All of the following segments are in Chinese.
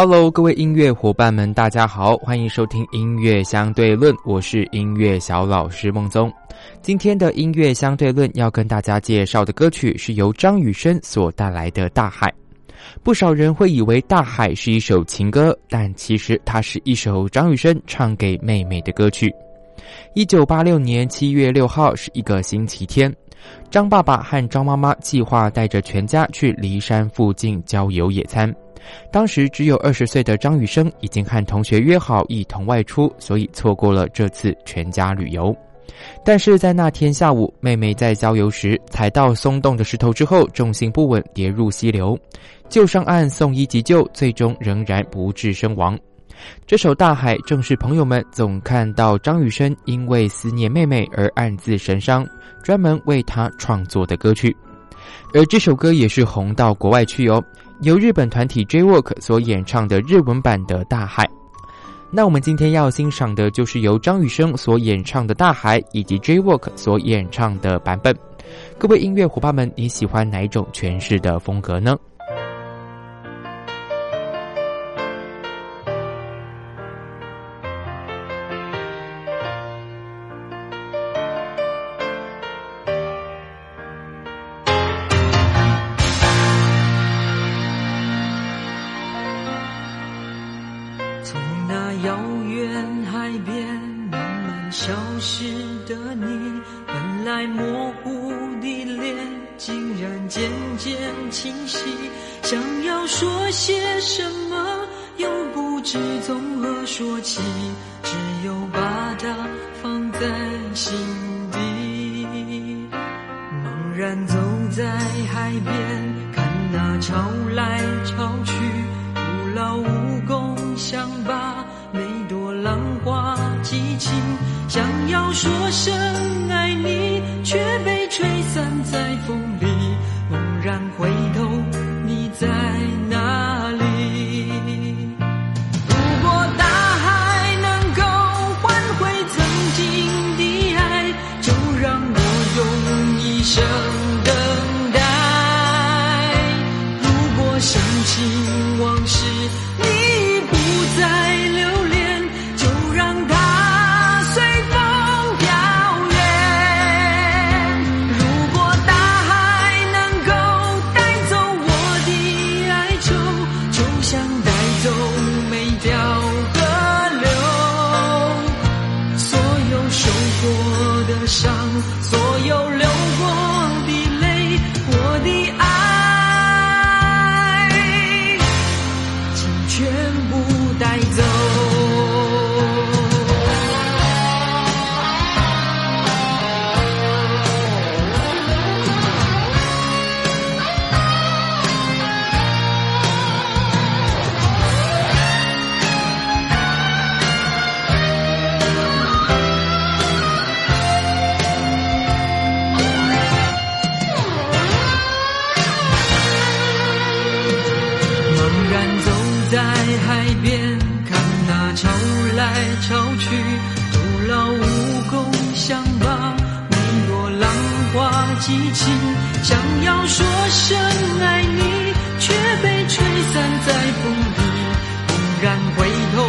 Hello，各位音乐伙伴们，大家好，欢迎收听音乐相对论，我是音乐小老师孟宗。今天的音乐相对论要跟大家介绍的歌曲是由张雨生所带来的《大海》。不少人会以为《大海》是一首情歌，但其实它是一首张雨生唱给妹妹的歌曲。一九八六年七月六号是一个星期天，张爸爸和张妈妈计划带着全家去骊山附近郊游野餐。当时只有二十岁的张雨生已经和同学约好一同外出，所以错过了这次全家旅游。但是在那天下午，妹妹在郊游时踩到松动的石头之后，重心不稳跌入溪流，救上岸送医急救，最终仍然不治身亡。这首《大海》正是朋友们总看到张雨生因为思念妹妹而暗自神伤，专门为她创作的歌曲。而这首歌也是红到国外去哦。由日本团体 J-Work 所演唱的日文版的《大海》，那我们今天要欣赏的就是由张雨生所演唱的《大海》，以及 J-Work 所演唱的版本。各位音乐伙伴们，你喜欢哪一种诠释的风格呢？从那遥远海边慢慢消失的你本来模糊的脸竟然渐渐清晰想要说些什么又不知从何说起只有把它放在心底。茫然走在海边看那潮来潮去。想把每朵浪花记清想要说声爱你却被吹散在风有。想把每朵浪花记清想要说声爱你却被吹散在风里猛然回头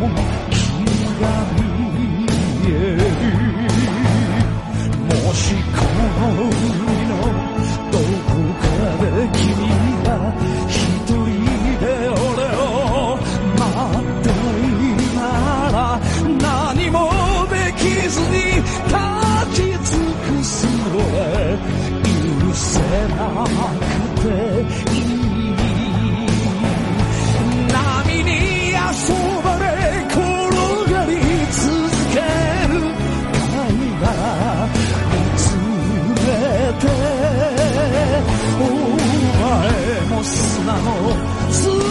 mundo. Zoo.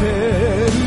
te